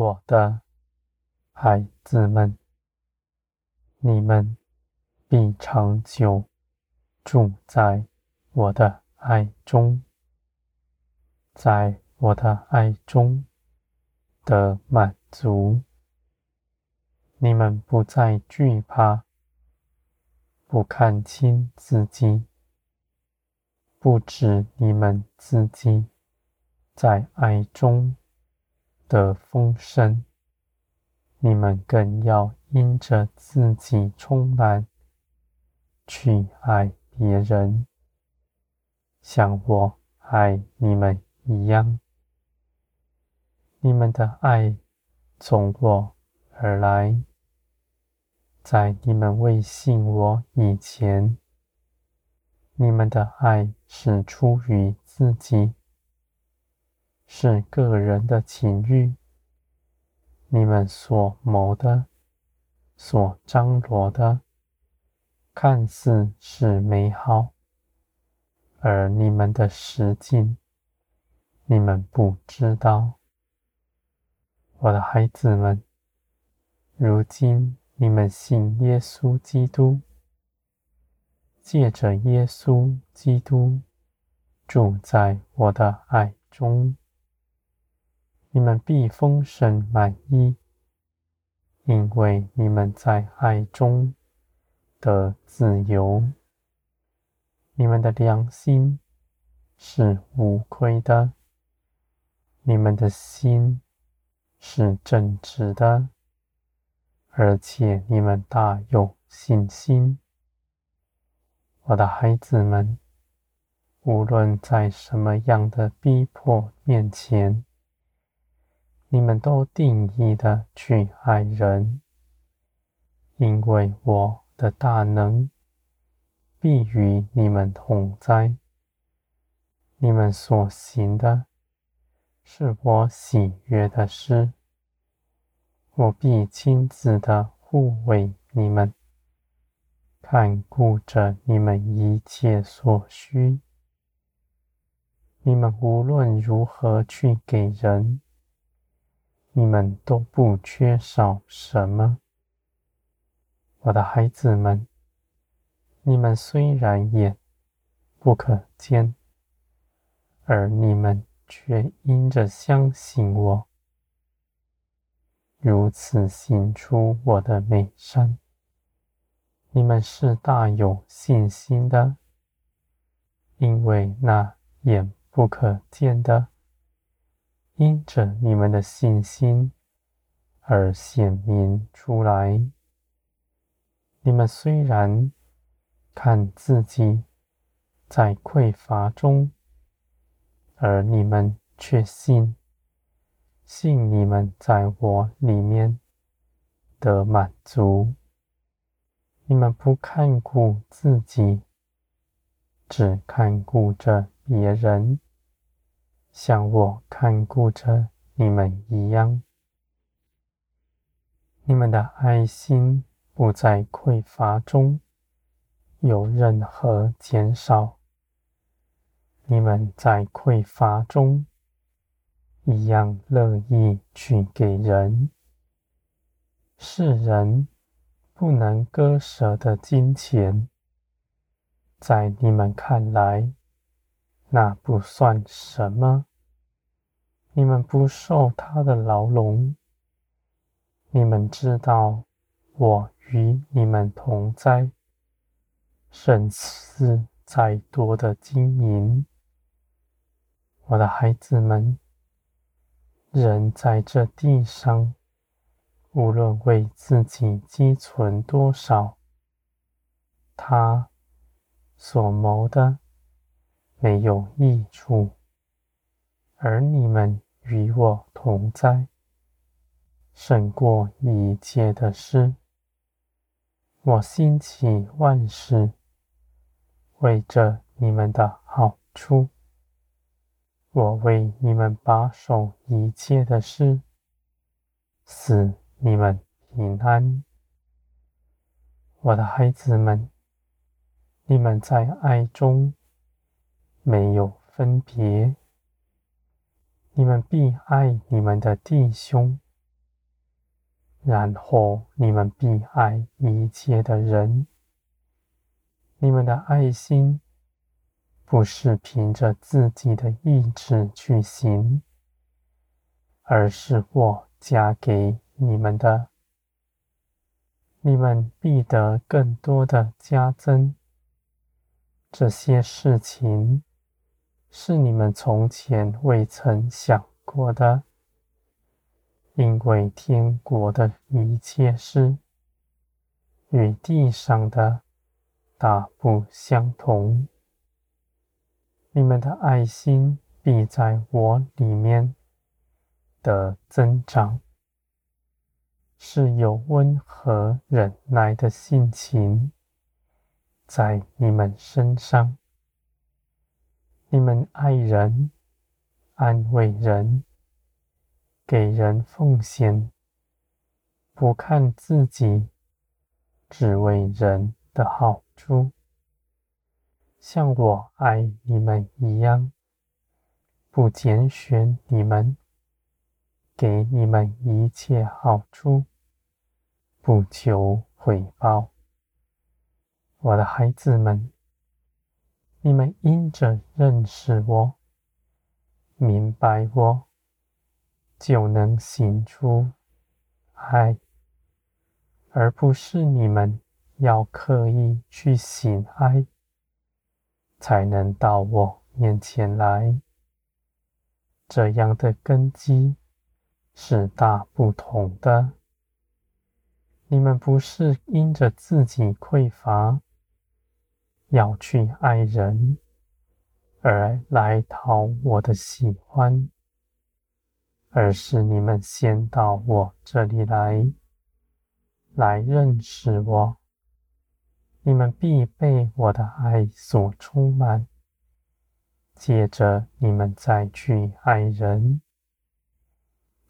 我的孩子们，你们必长久住在我的爱中，在我的爱中的满足。你们不再惧怕，不看清自己，不止你们自己在爱中的丰盛，你们更要因着自己充满，去爱别人，像我爱你们一样。你们的爱从我而来，在你们未信我以前，你们的爱是出于自己。是个人的情欲，你们所谋的、所张罗的，看似是美好，而你们的实境，你们不知道。我的孩子们，如今你们信耶稣基督，借着耶稣基督住在我的爱中。你们必丰盛满意，因为你们在爱中的自由。你们的良心是无愧的，你们的心是正直的，而且你们大有信心。我的孩子们，无论在什么样的逼迫面前，你们都定义的去爱人，因为我的大能必与你们同在。你们所行的是我喜悦的事，我必亲自的护卫你们，看顾着你们一切所需。你们无论如何去给人。你们都不缺少什么，我的孩子们。你们虽然眼不可见，而你们却因着相信我，如此行出我的美善。你们是大有信心的，因为那眼不可见的。因着你们的信心而显明出来。你们虽然看自己在匮乏中，而你们却信，信你们在我里面得满足。你们不看顾自己，只看顾着别人。像我看顾着你们一样，你们的爱心不在匮乏中有任何减少。你们在匮乏中一样乐意去给人。世人不能割舍的金钱，在你们看来，那不算什么，你们不受他的牢笼。你们知道我与你们同在，胜似再多的金银。我的孩子们，人在这地上，无论为自己积存多少，他所谋的。没有益处，而你们与我同在，胜过一切的事。我兴起万事，为着你们的好处。我为你们把守一切的事，使你们平安。我的孩子们，你们在爱中。没有分别，你们必爱你们的弟兄，然后你们必爱一切的人。你们的爱心不是凭着自己的意志去行，而是我加给你们的。你们必得更多的加增。这些事情是你们从前未曾想过的，因为天国的一切事与地上的大不相同。你们的爱心必在我里面的增长。是有温和忍耐的性情在你们身上。你们爱人、安慰人、给人奉献，不看自己，只为人的好处，像我爱你们一样，不拣选你们，给你们一切好处。不求回报，我的孩子们，你们因着认识我、明白我，就能行出爱，而不是你们要刻意去行爱，才能到我面前来。这样的根基是大不同的。你们不是因着自己匮乏要去爱人，而来讨我的喜欢，而是你们先到我这里来，来认识我。你们必被我的爱所充满，接着你们再去爱人，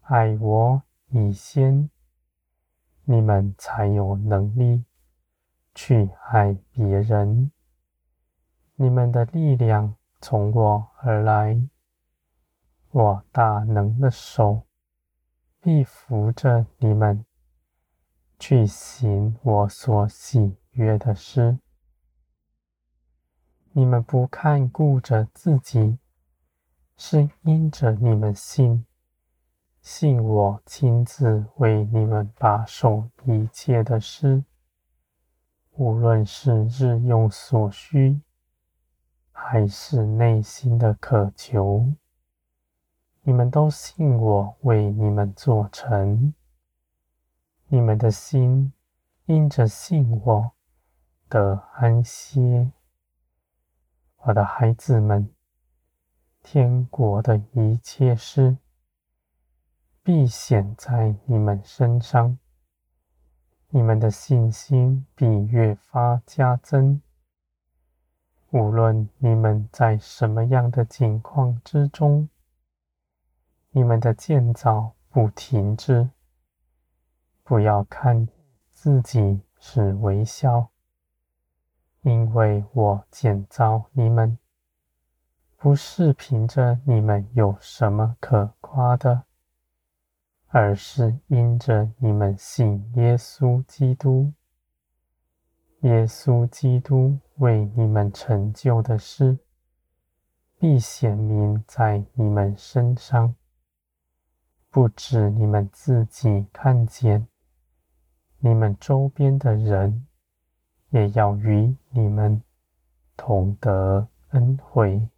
爱我以先。你们才有能力去爱别人。你们的力量从我而来，我大能的手必扶着你们去行我所喜悦的事。你们不看顾着自己，是因着你们信。信我亲自为你们把守一切的事，无论是日用所需，还是内心的渴求，你们都信我为你们做成。你们的心因着信我得安歇。我的孩子们，天国的一切事。必显在你们身上，你们的信心必越发加增。无论你们在什么样的境况之中，你们的建造不停止。不要看自己是微小，因为我建造你们，不是凭着你们有什么可夸的。而是因着你们信耶稣基督，耶稣基督为你们成就的事，必显明在你们身上，不止你们自己看见，你们周边的人也要与你们同得恩惠。